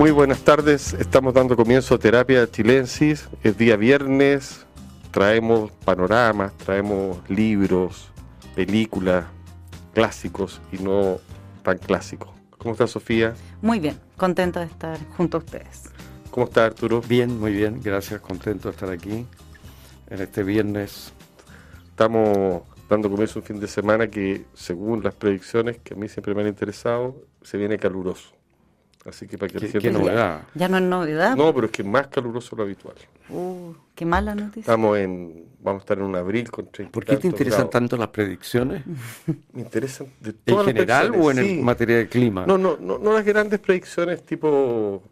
Muy buenas tardes, estamos dando comienzo a Terapia Chilensis, es día viernes, traemos panoramas, traemos libros, películas, clásicos y no tan clásicos. ¿Cómo está Sofía? Muy bien, contenta de estar junto a ustedes. ¿Cómo está Arturo? Bien, muy bien, gracias, contento de estar aquí en este viernes. Estamos dando comienzo a un fin de semana que, según las predicciones que a mí siempre me han interesado, se viene caluroso. Así que para que ¿Qué, qué novedad? Ya no es novedad. No, pero es que más caluroso lo habitual. Uh, qué mala noticia. Estamos en, vamos a estar en un abril con 30 ¿Por qué te interesan grados. tanto las predicciones? Me interesan de ¿En todas las general o en el materia de clima? No, no, no, no las grandes predicciones tipo,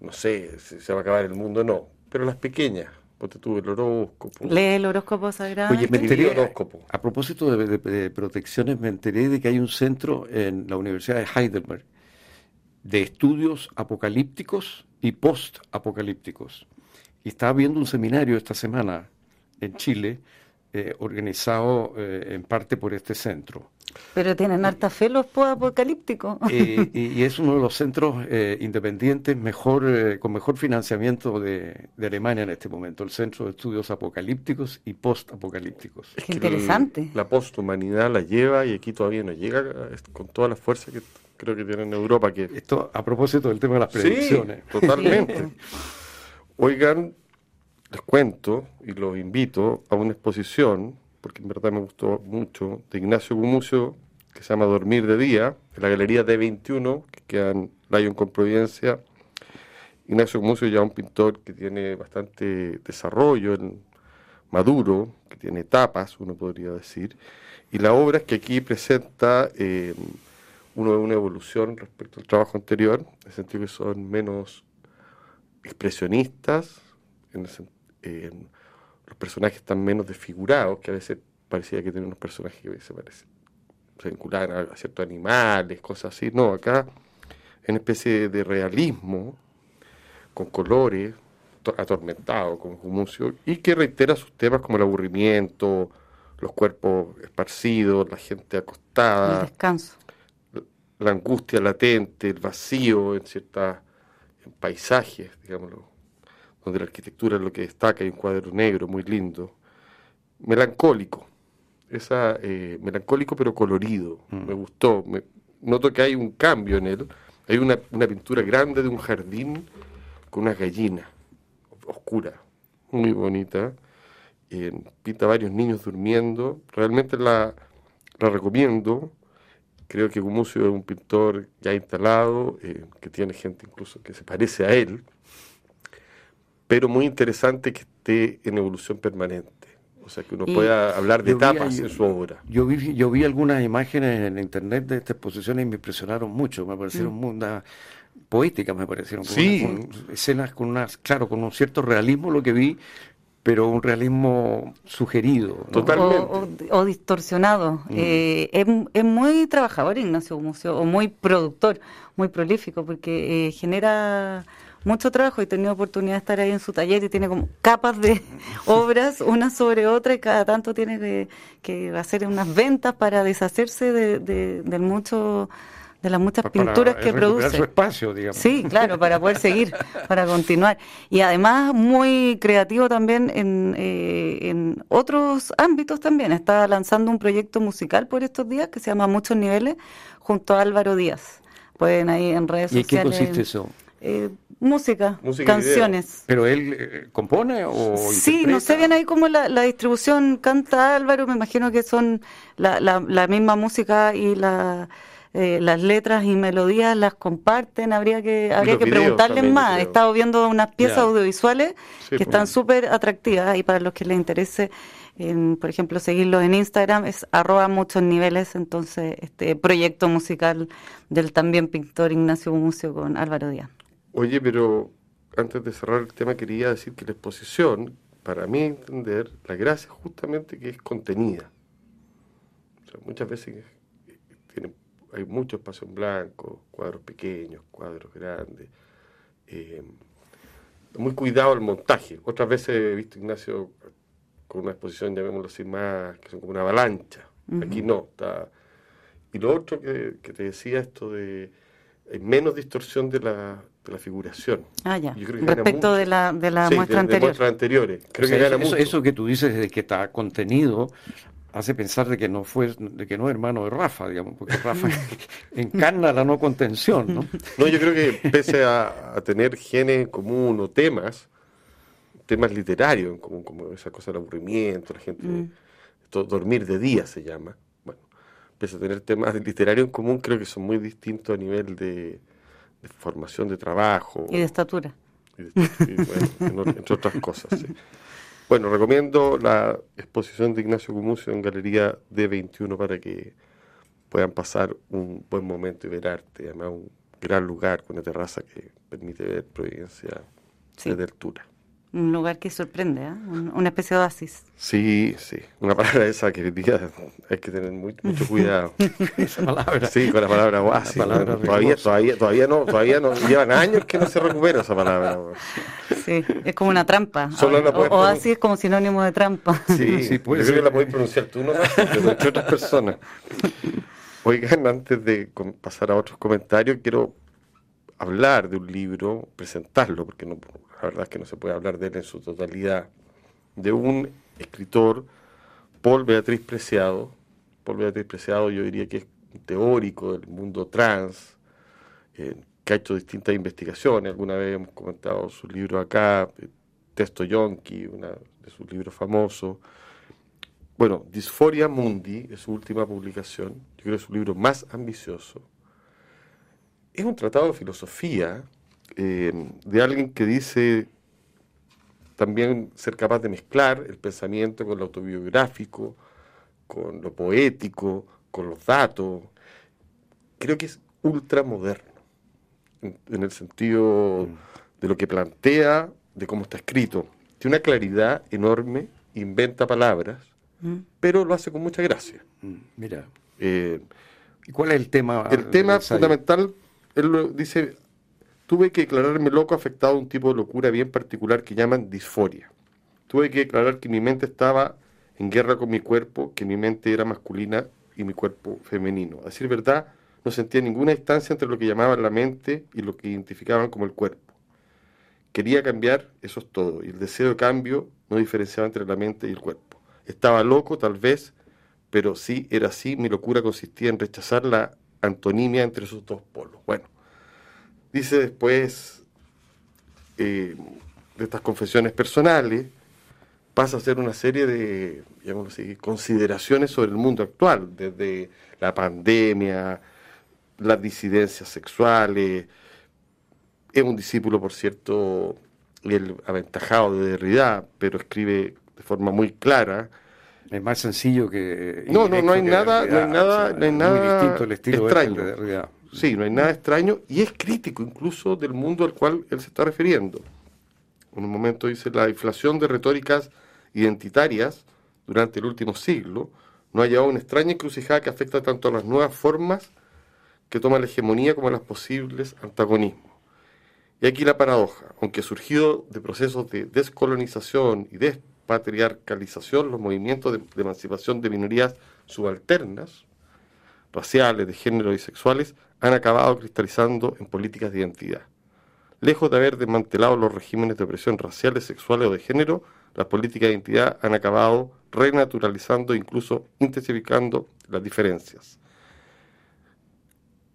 no sé, si se va a acabar el mundo, no. Pero las pequeñas, porque tuve el horóscopo. Lee el horóscopo sagrado. Oye, me el enteré, horóscopo. a propósito de, de- de protecciones, me enteré de que hay un centro en la Universidad de Heidelberg de estudios apocalípticos y post-apocalípticos. Y estaba viendo un seminario esta semana en Chile, eh, organizado eh, en parte por este centro. Pero tienen harta fe los apocalípticos. Eh, y, y es uno de los centros eh, independientes mejor, eh, con mejor financiamiento de, de Alemania en este momento, el Centro de Estudios Apocalípticos y Post-Apocalípticos. Es Qué que el- interesante. la posthumanidad la lleva y aquí todavía no llega con toda la fuerza que creo que tiene en Europa. Que Esto a propósito del tema de las predicciones. Sí, totalmente. Oigan, les cuento y los invito a una exposición, porque en verdad me gustó mucho, de Ignacio Gumucio, que se llama Dormir de Día, en la Galería D21, que queda en Lyon con Providencia. Ignacio Gumucio ya es un pintor que tiene bastante desarrollo, en- maduro, que tiene etapas, uno podría decir. Y la obra es que aquí presenta eh, uno de una evolución respecto al trabajo anterior, en el sentido que son menos expresionistas, en el los personajes están menos desfigurados, que a veces parecía que tenían unos personajes que veces parecen, se vinculaban a, a ciertos animales, cosas así. No, acá en especie de realismo, con colores, to- atormentado, con Gumucio, y que reitera sus temas como el aburrimiento, los cuerpos esparcidos, la gente El acostada, descanso. La angustia latente, el vacío en ciertos paisajes, digámoslo, donde la arquitectura es lo que destaca, hay un cuadro negro muy lindo, melancólico, esa eh, melancólico pero colorido, me gustó, me- noto que hay un cambio en él, hay una, una pintura grande de un jardín con una gallina oscura, muy bonita, eh, pinta varios niños durmiendo, realmente la, la recomiendo, Creo que Gumucio es un pintor ya instalado, eh, que tiene gente incluso que se parece a él, pero muy interesante que esté en evolución permanente. O sea, que uno Y pueda hablar de vi etapas en su obra. Yo vi, yo vi algunas imágenes en internet de esta exposición y me impresionaron mucho, me parecieron Mm. una- poéticas, me parecieron. Sí. una- con escenas con unas, claro, con un cierto realismo lo que vi, pero un realismo sugerido. ¿no? Total. O, Totalmente. o- o distorsionado. Eh, es, es muy trabajador Ignacio Gumucio, o muy productor, muy prolífico, porque eh, genera mucho trabajo. He tenido oportunidad de estar ahí en su taller y tiene como capas de obras, una sobre otra, y cada tanto tiene que, que hacer unas ventas para deshacerse de, de, del mucho, de las muchas pinturas para que produce. su espacio, digamos. Sí, claro, para poder seguir, para continuar. Y además muy creativo también en, eh, en otros ámbitos también. Está lanzando un proyecto musical por estos días que se llama Muchos Niveles junto a Álvaro Díaz. Pueden ahí en redes ¿Y en qué sociales. consiste eso? eh, música, Música y canciones. ¿Pero él eh, compone o Sí, no sé bien ahí cómo la, la distribución canta Álvaro, me imagino que son la, la, la misma música y la, eh, las letras y melodías las comparten, habría que, habría que videos preguntarles también, más. He estado viendo unas piezas audiovisuales Sí, que pues. están súper atractivas y para los que les interese, en, por ejemplo, seguirlos en Instagram es arroba muchos niveles, entonces este proyecto musical del también pintor Ignacio Gumucio con Álvaro Díaz. Oye, pero antes de cerrar el tema quería decir que la exposición, para mí entender, la gracia es justamente que es contenida. O sea, muchas veces eh, tiene, hay mucho espacio en blanco, cuadros pequeños, cuadros grandes. eh, muy cuidado el montaje. Otras veces he visto Ignacio con una exposición, llamémoslo así, más, que son como una avalancha. Aquí no, está... Y lo otro que, que te decía, esto de hay menos distorsión de, la, de la figuración. Ah, ya. Yo creo que gana Respecto de la, de la Sí, muestra de- de anterior. muestras anteriores. Creo O sea, que gana eso, mucho. eso que tú dices de que está contenido hace pensar de que no fue, de que no es hermano de Rafa, digamos, porque Rafa encarna la no contención, ¿no? No, yo creo que pese a, a tener genes en común o temas, temas literarios en común, como esa cosa del aburrimiento, la gente, Mm. esto, dormir de día se llama. Bueno, pese a tener temas literarios en común, creo que son muy distintos a nivel de, de formación de trabajo. Y de estatura. y de- y, bueno, entre otras cosas. sí. Bueno, recomiendo la exposición de Ignacio Gumucio en Galería D21 para que puedan pasar un buen momento y ver arte. Además, un gran lugar con una terraza que permite ver Providencia Sí. desde altura. Un lugar que sorprende, ¿ah? Un- una especie de oasis. Sí, sí. Una palabra esa que hoy día hay que tener muy- mucho cuidado. Esa palabra. Sí, con la palabra oasis. La palabra bueno, todavía, todavía, todavía no, todavía no, llevan años que no se recupera esa palabra. Sí, es como una trampa. Solo la O- puedes oasis es como sinónimo de trampa. Sí, Sí, puede yo ser. creo que la podéis pronunciar tú, ¿no? entre otras personas. Oigan, antes de com- pasar a otros comentarios, quiero hablar de un libro, presentarlo, porque la verdad es que no se puede hablar de él en su totalidad, de un escritor, Paul Beatriz Preciado. Paul Beatriz Preciado yo diría que es un teórico del mundo trans, eh, que ha hecho distintas investigaciones. Alguna vez hemos comentado su libro acá, eh, Texto Yonki, una de sus libros famosos. Bueno, Disforia Mundi es su última publicación. Yo creo que es su libro más ambicioso. Es un tratado de filosofía eh, de alguien que dice también ser capaz de mezclar el pensamiento con lo autobiográfico, con lo poético, con los datos. Creo que es ultramoderno, en, en el sentido de lo que plantea, de cómo está escrito. Tiene una claridad enorme, inventa palabras, Mm. pero lo hace con mucha gracia. Mm, Mira, Eh, ¿y cuál es el tema? el tema fundamental, él dice, tuve que declararme loco afectado a un tipo de locura bien particular que llaman disforia. Tuve que declarar que mi mente estaba en guerra con mi cuerpo, que mi mente era masculina y mi cuerpo femenino. A decir verdad, no sentía ninguna distancia entre lo que llamaban la mente y lo que identificaban como el cuerpo. Quería cambiar, eso es todo, y el deseo de cambio no diferenciaba entre la mente y el cuerpo. Estaba loco, tal vez, pero sí era así, mi locura consistía en rechazar la antonimia entre esos dos polos. Bueno, dice después eh, de estas confesiones personales, pasa a hacer una serie de, consideraciones sobre el mundo actual, desde la pandemia, las disidencias sexuales. Es un discípulo, por cierto, el aventajado de Derrida, pero escribe de forma muy clara. Es más sencillo que. No, no, no hay nada, no hay nada, o sea, no hay nada distinto el estilo este extraño. de Derrida. Sí, no hay nada extraño y es crítico incluso del mundo al cual él se está refiriendo. En un momento dice, la inflación de retóricas identitarias durante el último siglo no ha llevado a una extraña encrucijada que afecta tanto a las nuevas formas que toman la hegemonía como a los posibles antagonismos. Y aquí la paradoja, aunque surgido de procesos de descolonización y despatriarcalización, los movimientos de, de emancipación de minorías subalternas, raciales, de género y sexuales, han acabado cristalizando en políticas de identidad. Lejos de haber desmantelado los regímenes de opresión raciales, sexuales o de género, las políticas de identidad han acabado renaturalizando e incluso intensificando las diferencias.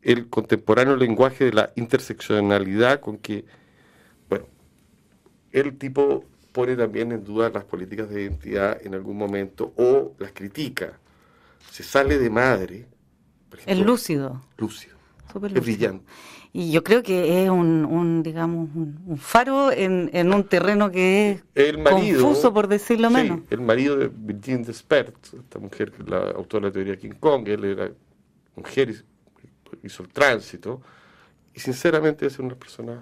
El contemporáneo lenguaje de la interseccionalidad con que, bueno, el tipo pone también en duda las políticas de identidad en algún momento o las critica. Se sale de madre. Es lúcido. lúcido. súper Es lúcido. brillante. Y yo creo que es un, un, digamos, un, un faro en, en un terreno que es El marido. confuso, por decirlo sí, menos. El marido de Virginie Despert, esta mujer la autora de la teoría King Kong, él era mujer y hizo el tránsito. Y sinceramente es una personas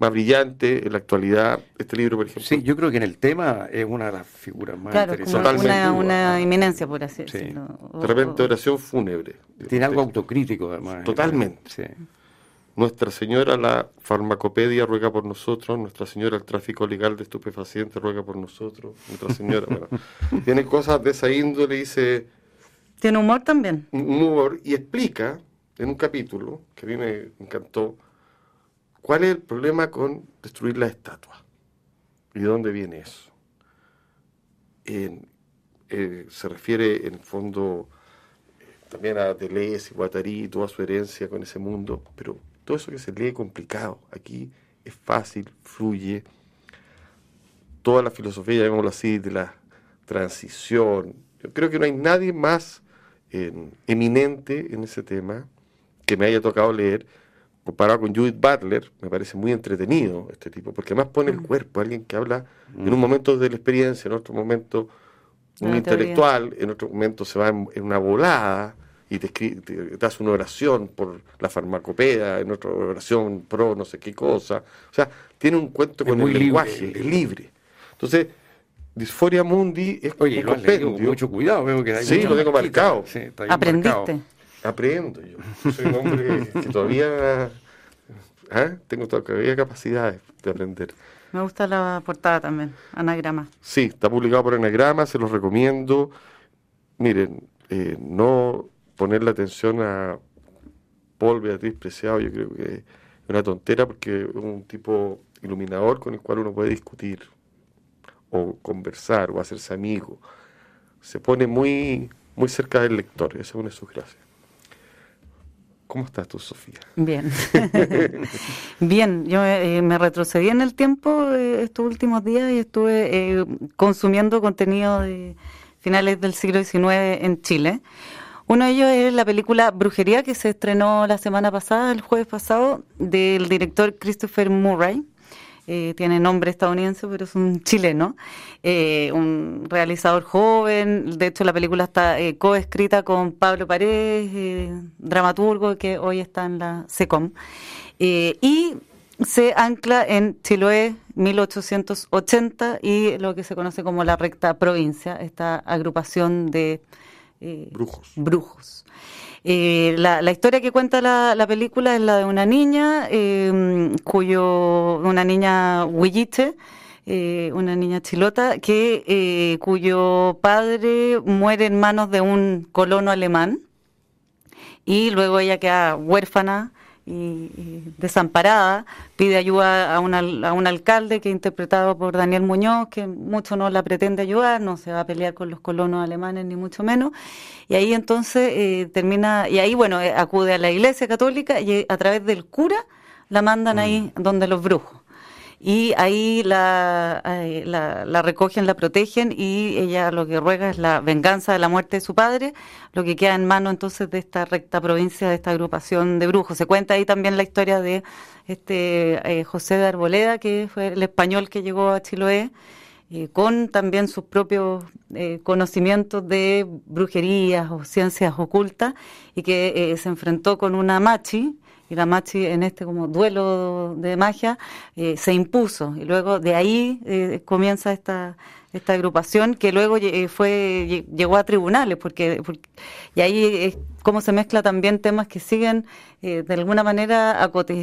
más brillantes en la actualidad. Este libro, por ejemplo. Sí, yo creo que en el tema es una de las figuras más Claro, interesantes. Totalmente. una, una eminencia, por así Sí. decirlo. O- de repente, oración fúnebre. Tiene algo autocrítico, además. Totalmente. Sí. Nuestra Señora la farmacopedia ruega por nosotros, Nuestra Señora el tráfico legal de estupefacientes ruega por nosotros, Nuestra Señora, bueno, tiene cosas de esa índole, dice Tiene humor también. un humor y explica en un capítulo que a mí me encantó ¿Cuál es el problema con destruir las estatuas? ¿Y de dónde viene eso? Eh, se refiere en el fondo eh, también a Deleuze y Guattari toda su herencia con ese mundo, pero todo eso que se lee complicado, aquí es fácil, fluye. Toda la filosofía, llamémoslo así, de la transición. Yo creo que no hay nadie más eminente en ese tema que me haya tocado leer comparado con Judith Butler, me parece muy entretenido este tipo, porque además pone el cuerpo, alguien que habla en un mm. momento de la experiencia, en otro momento un intelectual, en otro momento se va en, una volada y te, te, das una oración por la farmacopea, en otra oración pro no sé qué cosa. O sea, tiene un cuento con el lenguaje, es libre. Entonces, Disforia Mundi es Oye, un mucho cuidado, veo que hay Sí, lo tengo marcado. Aprendiste. Aprendo yo. Soy un hombre que todavía ¿ah? tengo todavía capacidades de aprender. Me gusta la portada también, Anagrama. Sí, está publicado por Anagrama, se los recomiendo. Miren, eh, no poner la atención a Paul Beatriz Preciado, yo creo que es una tontera porque es un tipo iluminador con el cual uno puede discutir o conversar o hacerse amigo. Se pone muy, muy cerca del lector, esa es una de sus gracias. ¿Cómo estás tú, Sofía? Bien. Bien, yo eh, me retrocedí en el tiempo eh, estos últimos días y estuve eh, consumiendo contenido de finales del siglo XIX en Chile. Uno de ellos es la película Brujería que se estrenó la semana pasada, el jueves pasado, del director Christopher Murray. Eh, tiene nombre estadounidense, pero es un chileno, eh, un realizador joven. De hecho, la película está eh, coescrita con Pablo Paredes, dramaturgo que hoy está en la SECOM. y se ancla en Chiloé 1880 y lo que se conoce como la recta provincia, esta agrupación de brujos. brujos. Eh, la, historia que cuenta la, película es la de una niña, eh, cuyo, una niña huilliche, eh, una niña chilota, que eh, cuyo padre muere en manos de un colono alemán y luego ella queda huérfana y, desamparada, pide ayuda a, a un alcalde que interpretado por Daniel Muñoz, que mucho no la pretende ayudar, no se va a pelear con los colonos alemanes ni mucho menos, y ahí entonces eh, termina, y ahí bueno, eh, acude a la iglesia católica y a través del cura la mandan ahí mm. donde los brujos y ahí la, eh, recogen, la protegen y ella lo que ruega es la venganza de la muerte de su padre, lo que queda en mano entonces de esta recta provincia, de esta agrupación de brujos. Se cuenta ahí también la historia de este eh, José de Arboleda, que fue el español que llegó a Chiloé. Eh, con también sus propios conocimientos de brujerías o ciencias ocultas y que se enfrentó con una machi, y la Machi en este como duelo de magia eh, se impuso. Y luego de ahí eh, comienza esta esta agrupación que luego eh, fue llegó a tribunales porque, y ahí es cómo se mezcla también temas que siguen eh, de alguna manera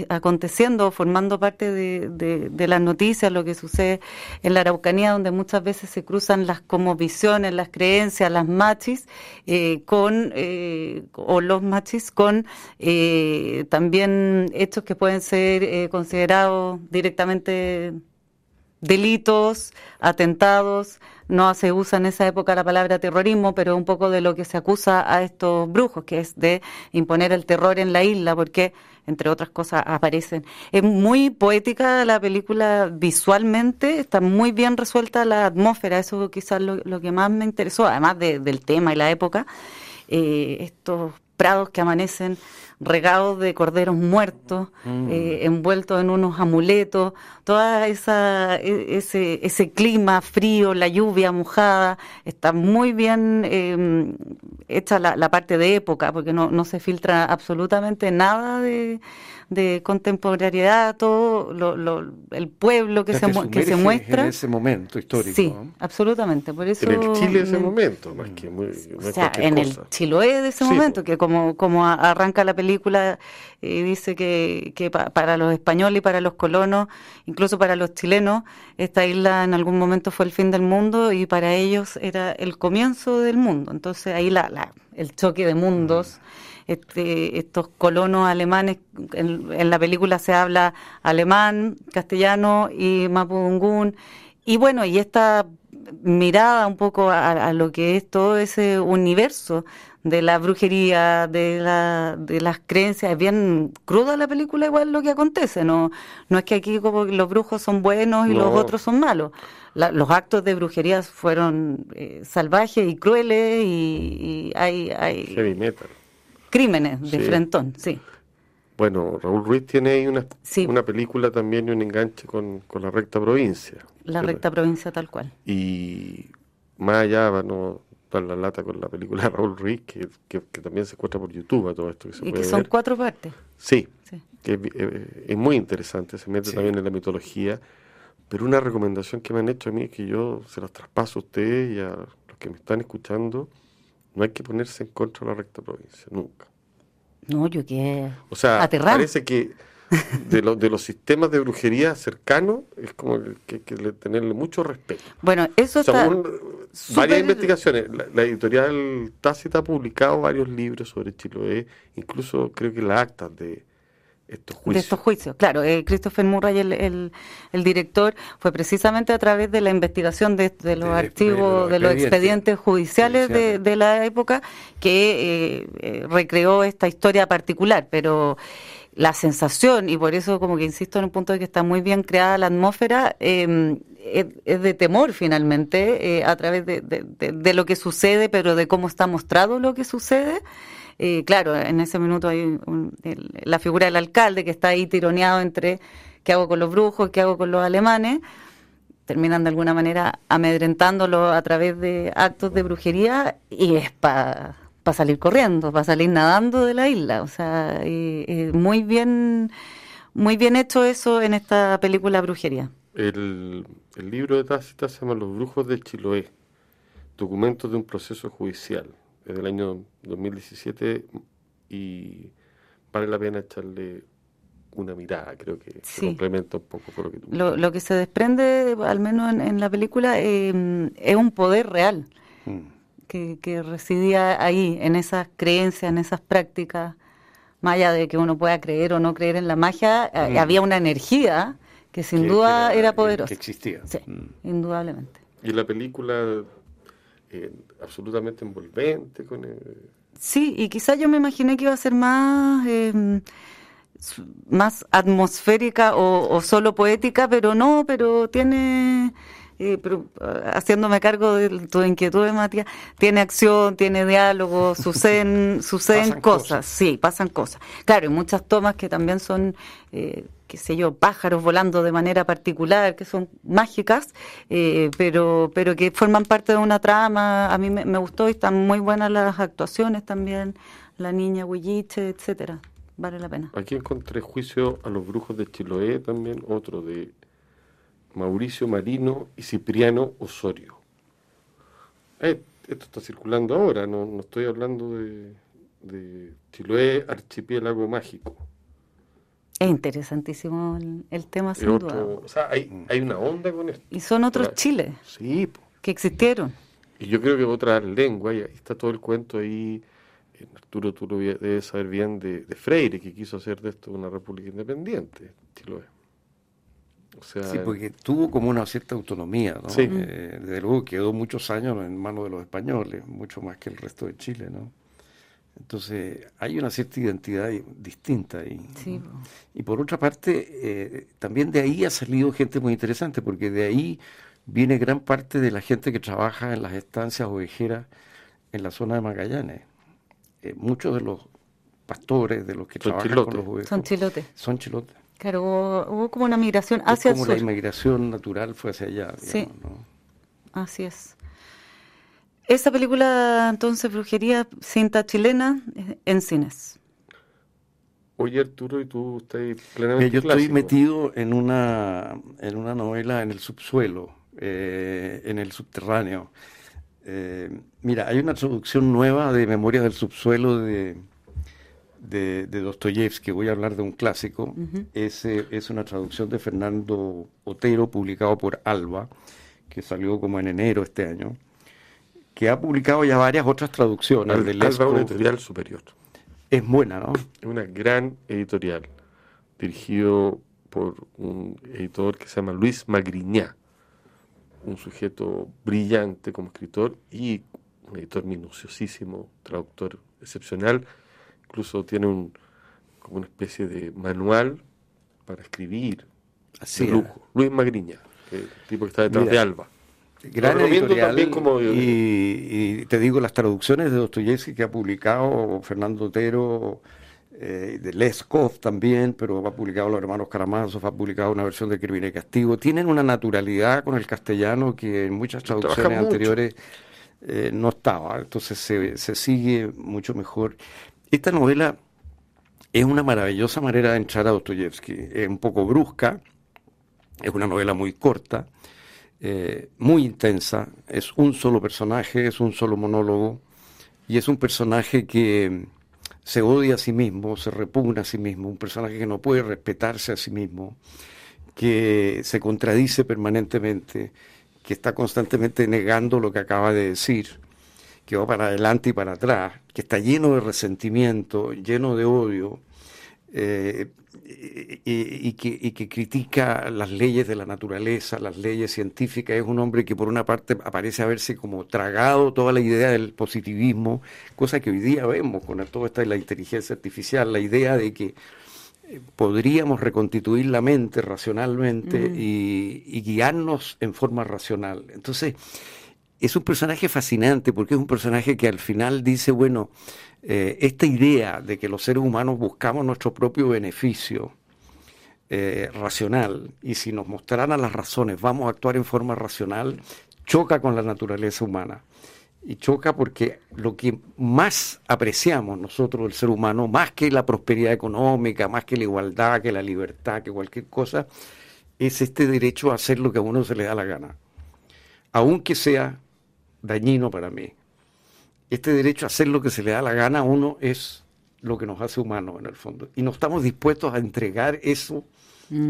aconteciendo formando parte de, de, las noticias lo que sucede en la Araucanía donde muchas veces se cruzan las como visiones las creencias las machis eh, con o los machis con también hechos que pueden ser considerados directamente delitos, atentados, no se usa en esa época la palabra terrorismo, pero un poco de lo que se acusa a estos brujos, que es de imponer el terror en la isla, porque entre otras cosas aparecen. Es muy poética la película visualmente, está muy bien resuelta la atmósfera, eso quizás lo, lo que más me interesó, además del tema y la época, eh, estos prados que amanecen regados de corderos muertos, mm. eh, envueltos en unos amuletos, toda esa e, ese, ese clima frío, la lluvia mojada, está muy bien em, hecha la, la, parte de época, porque no, no se filtra absolutamente nada de, de contemporaneidad, todo lo, el pueblo que, se, que se muestra. En ese momento histórico. Sí, absolutamente. Por eso, en el Chile de ese momento, más que muy, o sea, en el Chiloé de ese momento, que como, como arranca la película y dice que, que para los españoles y para los colonos, incluso para los chilenos, esta isla en algún momento fue el fin del mundo y para ellos era el comienzo del mundo. Entonces ahí la, la el choque de mundos. Este, estos colonos alemanes, en, la película se habla alemán, castellano y mapudungún, y bueno, y esta mirada un poco a, lo que es todo ese universo de la brujería, de, la, de las creencias. Es bien cruda la película, igual lo que acontece. No, no es que aquí como los brujos son buenos y los otros son malos. los actos de brujería fueron eh, salvajes y crueles y, hay, hay crímenes de frentón, sí. Bueno, Raúl Ruiz tiene ahí una, una película también y un enganche con, con la recta provincia. La recta provincia tal cual. Y más allá, no dar la lata con la película de Raúl Ruiz, que, que, también se encuentra por YouTube a todo esto. y que son cuatro partes. Sí, que eh, es, muy interesante, se mete también en la mitología. Pero una recomendación que me han hecho a mí es que yo se las traspaso a ustedes y a los que me están escuchando, no hay que ponerse en contra de la recta provincia, nunca. No, yo que O sea, parece que de, de los sistemas de brujería cercanos es como que hay que tenerle mucho respeto. Bueno, eso está... varias investigaciones. La, editorial Tácita ha publicado varios libros sobre Chiloé, incluso creo que las actas de estos juicios. De estos juicios, claro. Eh, Christopher Murray, el, el, director, fue precisamente a través de la investigación de, los archivos, de los, expedientes, judiciales, De, de, la época, que eh, eh, recreó esta historia particular, pero la sensación, y por eso como que insisto en un punto de que está muy bien creada la atmósfera, em, es, de temor finalmente, eh, a través de, de, lo que sucede, pero de cómo está mostrado lo que sucede. Eh, claro, en ese minuto hay la figura del alcalde que está ahí tironeado entre qué hago con los brujos, qué hago con los alemanes. Terminan de alguna manera amedrentándolo a través de actos de brujería y es para para salir corriendo, para salir nadando de la isla. O sea, muy bien, muy bien hecho eso en esta película Brujería. El, libro de Tácita se llama Los Brujos de Chiloé, documentos de un proceso judicial, del año 2017 y vale la pena echarle una mirada, creo que se complementa un poco con lo que tú lo, lo que se desprende, al menos en, la película, eh, es un poder real. Mm que, residía ahí, en esas creencias, en esas prácticas, más allá de que uno pueda creer o no creer en la magia, eh, mm. había una energía que sin duda era, poderosa. Que existía. Sí, mm. indudablemente. Y la película eh, absolutamente envolvente con Sí, y quizás yo me imaginé que iba a ser más... Em, más atmosférica o, o, solo poética, pero no, pero tiene pero, ah, haciéndome cargo de tu inquietud, Matías, tiene acción, tiene diálogo, suceden, suceden cosas, sí, pasan cosas. Claro, y muchas tomas que también son, eh, qué sé yo, pájaros volando de manera particular, que son mágicas, eh, pero, pero que forman parte de una trama. A mí me, gustó y están muy buenas las actuaciones también, la niña Huilliche, etcétera. Vale la pena. Aquí encontré juicio a los brujos de Chiloé también, otro de Mauricio Marino y Cipriano Osorio. Eh, esto está circulando ahora, no, estoy hablando de, Chiloé, archipiélago mágico. Es interesantísimo el, tema, sin duda. O sea, hay, hay, una onda con esto. Y son otros Chiles sí, que existieron. Y yo creo que otra lengua, y ahí está todo el cuento ahí. Arturo, tú lo debes saber bien de, de Freire, que quiso hacer de esto una república independiente, Chiloé sí, porque tuvo como una cierta autonomía, ¿no? Eh, desde luego quedó muchos años en manos de los españoles, mucho más que el resto de Chile, ¿no? Entonces hay una cierta identidad distinta ahí. Sí. Y por otra parte, eh, también de ahí ha salido gente muy interesante, porque de ahí viene gran parte de la gente que trabaja en las estancias ovejeras en la zona de Magallanes. Eh, muchos de los pastores, de los que trabajan con los ovejos, son chilotes. Son chilotes. Claro, hubo, como una migración hacia es como la inmigración natural fue hacia allá. sí, así es. Esa película, entonces, Brujería, cinta chilena, en cines. Oye, Arturo, ¿y tú estás plenamente Yo estoy metido en una, en una novela en el subsuelo, eh, en el subterráneo. Eh, mira, hay una traducción nueva de Memorias del Subsuelo de de, de Dostoyevsky, voy a hablar de un clásico, es, es una traducción de Fernando Otero, publicado por Alba, que salió como en enero este año, que ha publicado ya varias otras traducciones. Al, Alba editorial superior. es buena, ¿no? Es una gran editorial, dirigido por un editor que se llama Luis Magriñá, un sujeto brillante como escritor y un editor minuciosísimo, traductor excepcional, incluso tiene un, como una especie de manual para escribir Así de lujo. Luis Magriña, que el tipo que está detrás Mira, de Alba. Gran Lo recomiendo editorial, también como- y, y te digo, las traducciones de Dostoyevsky que ha publicado Fernando Otero, eh, de Leskov también, pero ha publicado Los Hermanos Karamazov, ha publicado una versión de Crimen y Castigo, tienen una naturalidad con el castellano que en muchas traducciones anteriores eh, no estaba, entonces se, se sigue mucho mejor. Esta novela es una maravillosa manera de entrar a Dostoyevsky, es un poco brusca, es una novela muy corta, eh, muy intensa, es un solo personaje, es un solo monólogo, y es un personaje que se odia a sí mismo, se repugna a sí mismo, un personaje que no puede respetarse a sí mismo, que se contradice permanentemente, que está constantemente negando lo que acaba de decir, que va para adelante y para atrás, que está lleno de resentimiento, lleno de odio, eh, y, que, y que critica las leyes de la naturaleza, las leyes científicas. Es un hombre que por una parte aparece a verse como tragado toda la idea del positivismo, cosa que hoy día vemos con todo esta la inteligencia artificial, la idea de que eh, podríamos reconstituir la mente racionalmente y, y guiarnos en forma racional. Entonces, es un personaje fascinante porque es un personaje que al final dice, bueno, eh, esta idea de que los seres humanos buscamos nuestro propio beneficio eh, racional y si nos mostraran las razones vamos a actuar en forma racional, choca con la naturaleza humana. Y choca porque lo que más apreciamos nosotros, el ser humano, más que la prosperidad económica, más que la igualdad, que la libertad, que cualquier cosa, es este derecho a hacer lo que a uno se le da la gana aunque sea dañino para mí. Este derecho a hacer lo que se le da la gana a uno es lo que nos hace humanos en el fondo. Y no estamos dispuestos a entregar eso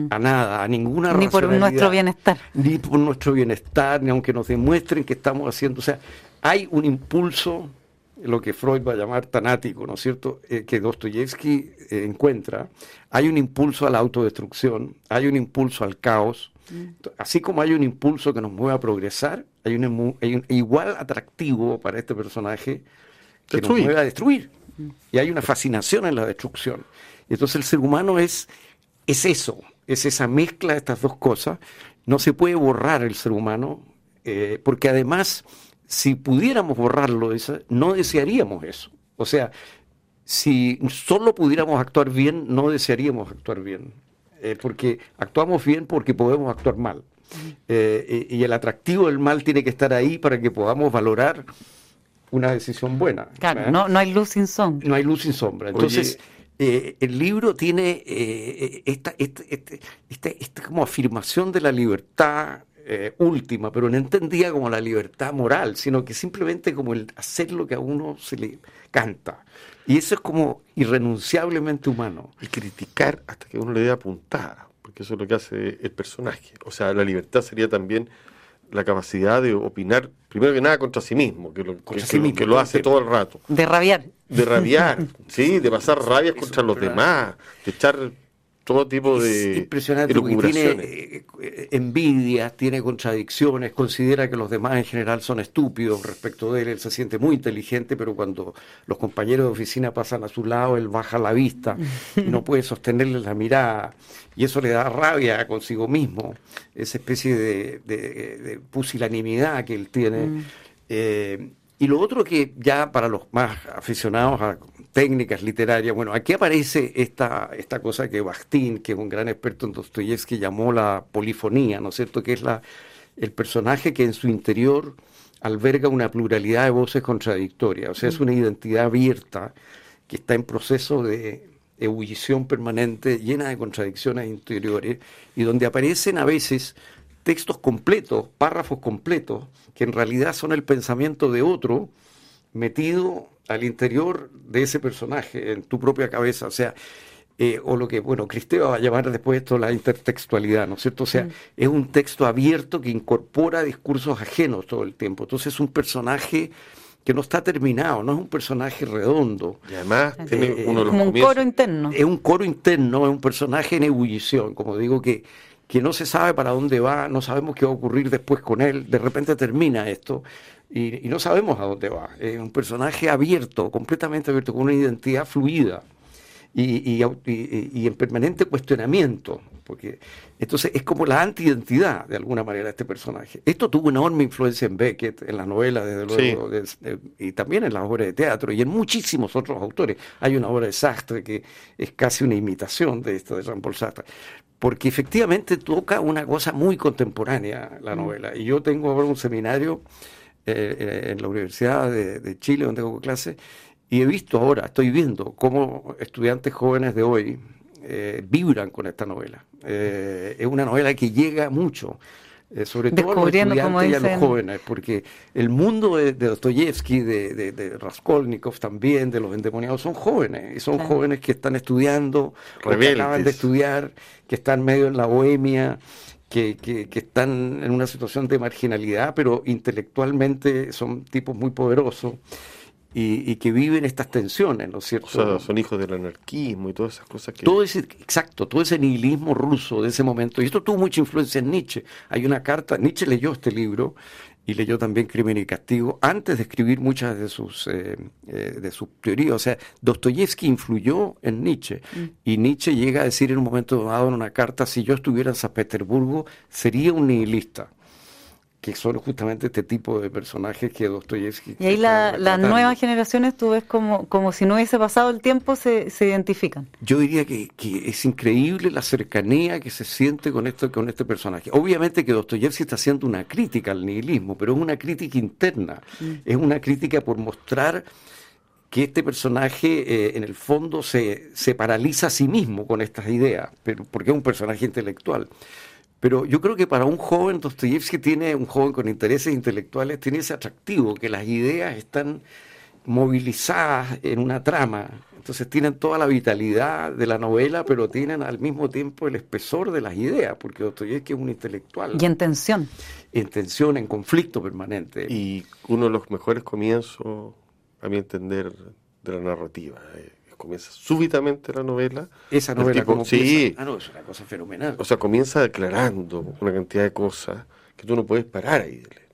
a nada, a ninguna Mm. Ni por nuestro bienestar. Ni por nuestro bienestar, ni aunque nos demuestren que estamos haciendo. O sea, hay un impulso, lo que Freud va a llamar tanático, ¿no es cierto?, Eh, que Dostoyevsky eh, encuentra. Hay un impulso a la autodestrucción, hay un impulso al caos. Así como hay un impulso que nos mueve a progresar, hay un, hay un igual atractivo para este personaje que nos mueve a destruir. Y hay una fascinación en la destrucción. Y entonces el ser humano es, es eso, es esa mezcla de estas dos cosas. No se puede borrar el ser humano, eh, porque además, si pudiéramos borrarlo, esa- no desearíamos eso. O sea, si solo pudiéramos actuar bien, no desearíamos actuar bien. Eh, porque actuamos bien porque podemos actuar mal. Eh, y, y el atractivo del mal tiene que estar ahí para que podamos valorar una decisión buena. Claro, ¿eh? no, no hay luz sin sombra. no hay luz sin sombra. Entonces, eh, el libro tiene eh, esta, esta, este- esta- esta como afirmación de la libertad eh, última, pero no entendía como la libertad moral, sino que simplemente como el hacer lo que a uno se le canta. Y eso es como irrenunciablemente humano. y criticar hasta que uno le dé puntada, porque eso es lo que hace el personaje. O sea, la libertad sería también la capacidad de opinar, primero que nada, contra sí mismo, que lo, que, sí mismo, que lo hace todo el rato. De rabiar. De rabiar, sí, de pasar rabias contra los demás, de echar todo tipo Es de impresionante porque tiene eh, eh, envidias, tiene contradicciones, considera que los demás en general son estúpidos respecto de él, él se siente muy inteligente, pero cuando los compañeros de oficina pasan a su lado, él baja la vista y no puede sostenerles la mirada. Y eso le da rabia consigo mismo, esa especie de, de- de pusilanimidad que él tiene. Eh, y lo otro que ya para los más aficionados a técnicas literarias, bueno, aquí aparece esta, esta cosa que Bakhtin, que es un gran experto en Dostoyevsky, llamó la polifonía, ¿no es cierto? Que es la, el personaje que en su interior alberga una pluralidad de voces contradictorias, o sea, es una identidad abierta que está en proceso de ebullición permanente, llena de contradicciones interiores, y donde aparecen a veces textos completos, párrafos completos, que en realidad son el pensamiento de otro metido al interior de ese personaje, en tu propia cabeza. O sea, eh, o lo que, bueno, Cristeva va a llamar después esto la intertextualidad, ¿no es cierto? O sea, es un texto abierto que incorpora discursos ajenos todo el tiempo. Entonces es un personaje que no está terminado, no es un personaje redondo. Y además tiene Eh, uno de los como un comienzos- coro interno. Es un coro interno, es un personaje en ebullición, como digo, que, que no se sabe para dónde va, no sabemos qué va a ocurrir después con él, de repente termina esto y, y no sabemos a dónde va. Es un personaje abierto, completamente abierto, con una identidad fluida y, y y- y en permanente cuestionamiento, porque entonces es como la antidentidad de alguna manera este personaje. Esto tuvo una enorme influencia en Beckett, en las novelas, desde luego, de- de- y también en las obras de teatro y en muchísimos otros autores. Hay una obra de Sartre que es casi una imitación de esto de Jean-Paul Sartre. Porque efectivamente toca una cosa muy contemporánea la novela. Y yo tengo ahora un seminario eh, en la Universidad de, de Chile, donde hago clases, y he visto ahora, estoy viendo cómo estudiantes jóvenes de hoy eh, vibran con esta novela. Eh, es una novela que llega mucho, eh, sobre todo a los estudiantes y a los jóvenes, porque el mundo de, de Dostoyevsky, de, de, de Raskolnikov también, de los endemoniados, son jóvenes, y son Claro. jóvenes que están estudiando, que acaban de estudiar, que están medio en la bohemia, que, que, que están en una situación de marginalidad, pero intelectualmente son tipos muy poderosos y, y que viven estas tensiones, ¿no es cierto? O sea, son hijos del anarquismo y todas esas cosas que... Todo ese, exacto, todo ese nihilismo ruso de ese momento. Y esto tuvo mucha influencia en Nietzsche. Hay una carta, Nietzsche leyó este libro y leyó también Crimen y Castigo antes de escribir muchas de sus, eh, eh, de sus teorías. O sea, Dostoyevsky influyó en Nietzsche. Y Nietzsche llega a decir en un momento dado en una carta, si yo estuviera en San Petersburgo, sería un nihilista. Que son justamente este tipo de personajes que Dostoyevsky... Y ahí la- las nuevas generaciones, tú ves como, como si no hubiese pasado el tiempo, se, se identifican. Yo diría que, que es increíble la cercanía que se siente con esto, con este personaje. Obviamente que Dostoyevsky está haciendo una crítica al nihilismo, pero es una crítica interna. Es una crítica por mostrar que este personaje eh, en el fondo se, se paraliza a sí mismo con estas ideas, pero porque es un personaje intelectual. Pero yo creo que para un joven, Dostoyevsky tiene, un joven con intereses intelectuales, tiene ese atractivo, que las ideas están movilizadas en una trama. Entonces tienen toda la vitalidad de la novela, pero tienen al mismo tiempo el espesor de las ideas, porque Dostoyevsky es un intelectual Y en tensión. en tensión, en conflicto permanente. Y uno de los mejores comienzos, a mi entender, de la narrativa. eh, comienza súbitamente la novela. Esa el novela tipo- como sí. Ah, no, es una cosa fenomenal. O sea, comienza declarando una cantidad de cosas que tú no puedes parar ahí. de leer.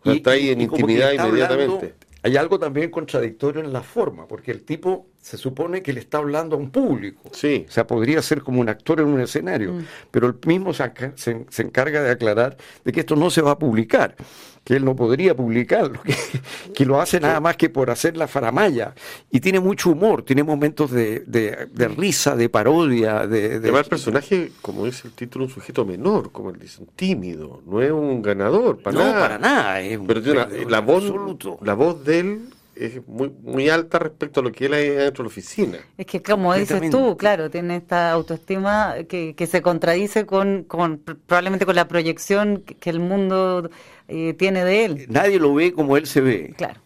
O sea, está ahí en intimidad inmediatamente. hablando- hay algo también contradictorio en la forma, porque el tipo se supone que le está hablando a un público. Sí. O sea, podría ser como un actor en un escenario, pero él mismo se, aca- se- se encarga de aclarar de que esto no se va a publicar, que él no podría publicarlo, que, que lo hace nada más que por hacer la faramaya. Y tiene mucho humor, tiene momentos de, de- de risa, de parodia, de... de- Además, el personaje, como dice el título, un sujeto menor, como él dice, un tímido, no es un ganador, para no, nada. para nada. Es un Pero tiene una- perdedor la, voz, absoluto. la voz de él es muy, muy alta respecto a lo que él hay dentro de la oficina. Es que como dices tú, claro, tiene esta autoestima que, que se contradice con, con probablemente con la proyección que, el mundo eh, tiene de él. Nadie lo ve como él se ve. Claro.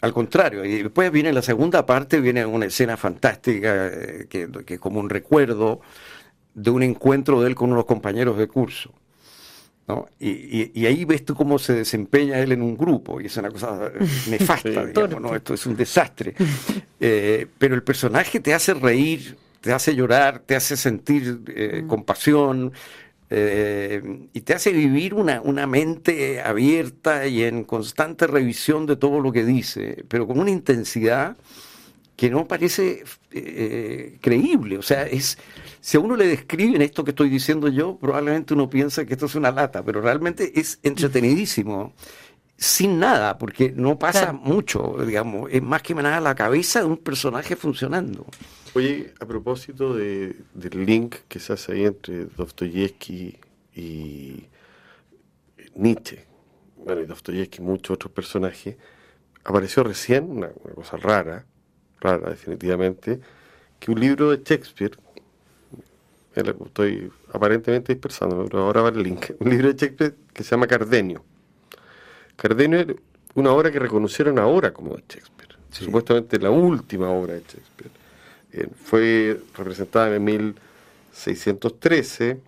Al contrario, y después viene la segunda parte, viene una escena fantástica, eh, que, que es como un recuerdo de un encuentro de él con unos compañeros de curso. ¿No? Y, y- y ahí ves tú cómo se desempeña él en un grupo, y es una cosa nefasta, Sí. digamos, ¿no? Esto es un desastre. Eh, pero el personaje te hace reír, te hace llorar, te hace sentir eh, compasión, eh, y te hace vivir una, una mente abierta y en constante revisión de todo lo que dice, pero con una intensidad que no parece creíble. O sea, es si a uno le describen esto que estoy diciendo yo, probablemente uno piensa que esto es una lata, pero realmente es entretenidísimo. Sin nada, porque no pasa Claro. mucho, digamos, es más que nada la cabeza de un personaje funcionando. Oye, a propósito de, del link que se hace ahí entre Dostoyevsky y Nietzsche, bueno, y Dostoyevsky y muchos otros personajes, apareció recién, una, una cosa rara, rara definitivamente, que un libro de Shakespeare, estoy aparentemente dispersando, pero ahora va el link, un libro de Shakespeare que se llama Cardenio. Cardenio es una obra que reconocieron ahora como de Shakespeare, Sí. supuestamente la última obra de Shakespeare. Eh, fue representada en 1613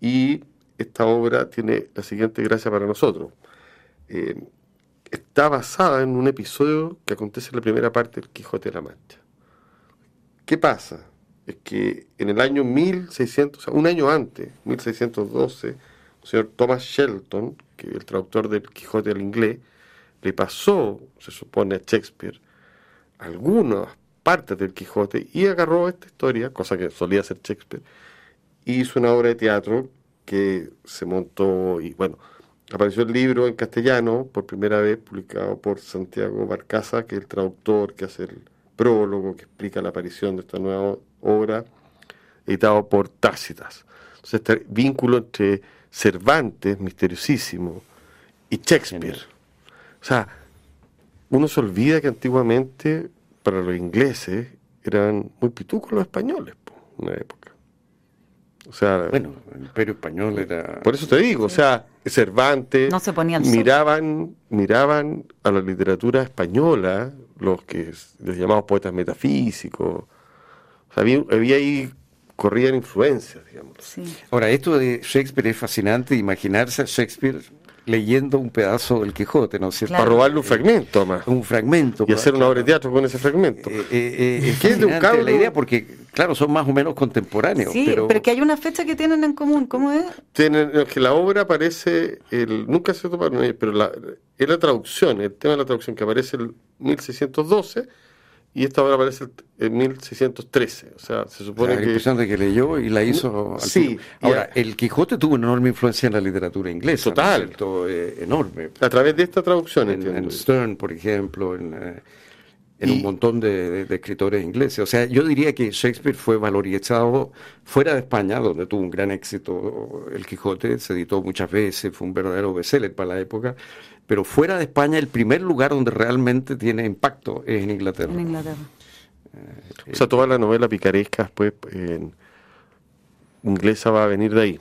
y esta obra tiene la siguiente gracia para nosotros. Eh, está basada en un episodio que acontece en la primera parte del Quijote de la Mancha. ¿Qué pasa? Es que en el año 1600, o sea, un año antes, 1612, el señor Thomas Shelton, que el traductor del Quijote al inglés, le pasó, se supone, a Shakespeare algunas partes del Quijote y agarró esta historia, cosa que solía hacer Shakespeare, y hizo una obra de teatro que se montó y bueno, apareció el libro en castellano por primera vez publicado por Santiago Barcaza, que es el traductor que hace el prólogo, que explica la aparición de esta nueva obra, editado por Tácitas. Entonces, este vínculo entre Cervantes, misteriosísimo, y Shakespeare. O sea, uno se olvida que antiguamente para los ingleses eran muy pitucos los españoles, en una época. O sea, bueno, el imperio español era... Por eso te digo, o sea, Cervantes no se ponía miraban, miraban a la literatura española, los que los llamados poetas metafísicos. O sea, había, ahí corrían influencias, digamos. Ahora, esto de Shakespeare es fascinante, imaginarse a Shakespeare leyendo un pedazo del Quijote, ¿no es cierto? Para robarle un fragmento más. Un fragmento. Y hacer una obra de teatro con ese fragmento. Eh, eh, eh es de un la idea porque, claro, son más o menos contemporáneos. Sí, pero, que hay una fecha que tienen en común, ¿cómo es? Tienen, que la obra aparece, el, nunca se toparon, pero la, es la traducción, el tema de la traducción que aparece en 1612 y esta obra aparece en 1613. O sea, se supone que. La de que leyó y la hizo. sí. Ahora, el Quijote tuvo una enorme influencia en la literatura inglesa. Total. Eh, enorme. A través de esta traducción, en, Stern, por ejemplo, en, eh, un montón de, escritores ingleses. O sea, yo diría que Shakespeare fue valorizado fuera de España, donde tuvo un gran éxito el Quijote, se editó muchas veces, fue un verdadero bestseller para la época pero fuera de España el primer lugar donde realmente tiene impacto es en Inglaterra. En Inglaterra. Eh, o sea, toda la novela picaresca pues, en inglesa va a venir de ahí.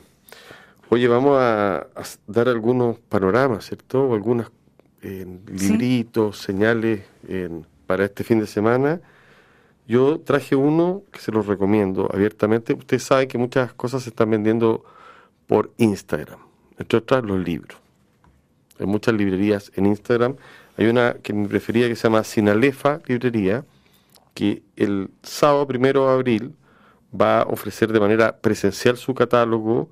Oye, vamos a, dar algunos panoramas, ¿cierto? O algunos libritos, señales para este fin de semana. Yo traje uno que se los recomiendo abiertamente. Ustedes saben que muchas cosas se están vendiendo por Instagram, entre otras los libros en muchas librerías en Instagram. Hay una que me prefería que se llama Sinalefa Librería, que el sábado primero de abril va a ofrecer de manera presencial su catálogo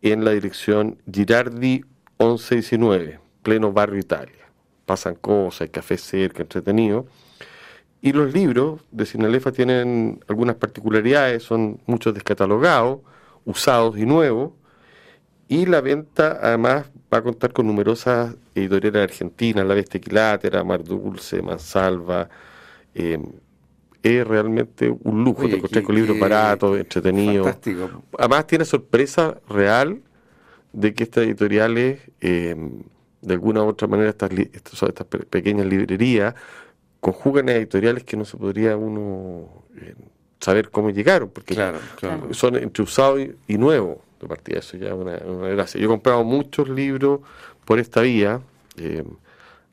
en la dirección Girardi 1119, pleno barrio Italia. Pasan cosas, hay café cerca, entretenido. Y los libros de Sinalefa tienen algunas particularidades, son muchos descatalogados, usados y nuevos, y la venta además va a contar con numerosas editoriales argentinas, La Bestia Equilátera, Mar Dulce, Mansalva. Eh, es realmente un lujo, te encontré con libros baratos, entretenidos. Fantástico. Además tiene sorpresa real de que estas editoriales, eh, de alguna u otra manera, estas, estas, pequeñas librerías, conjugan editoriales que no se podría uno eh, saber cómo llegaron, porque son entre usado y, y nuevo partida, eso ya una, gracia. Yo he comprado muchos libros por esta vía, eh,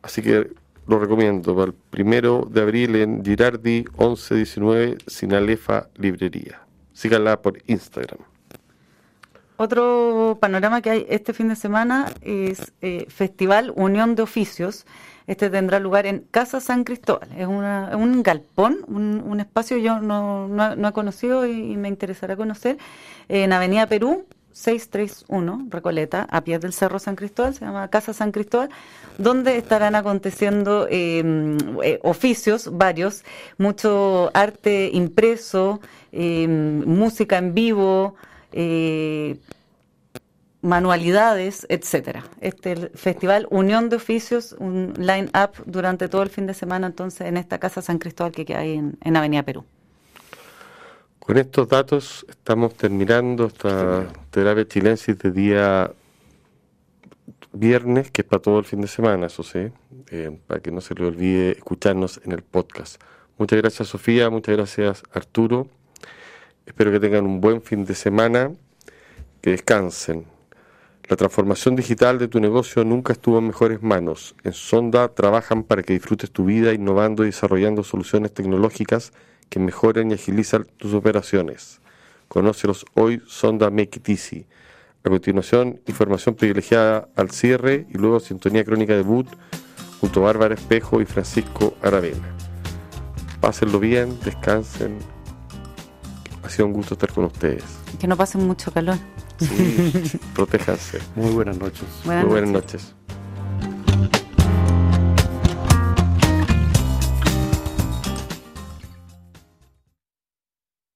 así que lo recomiendo para el primero de abril en Girardi 1119 Sinalefa Librería. Síganla por Instagram. Otro panorama que hay este fin de semana es eh, Festival Unión de Oficios. Este tendrá lugar en Casa San Cristóbal. Es, un galpón, un, espacio yo no, no, he conocido y, me interesará conocer, en Avenida Perú, 631, Recoleta, a pie del Cerro San Cristóbal, se llama Casa San Cristóbal, donde estarán aconteciendo em, eh, oficios varios, mucho arte impreso, em, música en vivo, eh, manualidades, etcétera. Este festival Unión de Oficios, un line-up durante todo el fin de semana, entonces, en esta Casa San Cristóbal que ahí en Avenida Perú. Con estos datos estamos terminando esta terapia chilensis de día viernes, que es para todo el fin de semana, eso sí, eh, para que no se le olvide escucharnos en el podcast. Muchas gracias Sofía, muchas gracias Arturo. Espero que tengan un buen fin de semana, que descansen. La transformación digital de tu negocio nunca estuvo en mejores manos. En Sonda trabajan para que disfrutes tu vida innovando y desarrollando soluciones tecnológicas que mejoren y agilizan tus operaciones. Conócelos hoy, Sonda Make It A continuación, información privilegiada al cierre y luego Sintonía Crónica de Boot junto a Bárbara Espejo y Francisco Aravena. Pásenlo bien, descansen. Ha sido un gusto estar con ustedes. Que no pasen mucho calor. Sí, protéjase. Muy buenas noches. Muy buenas noches.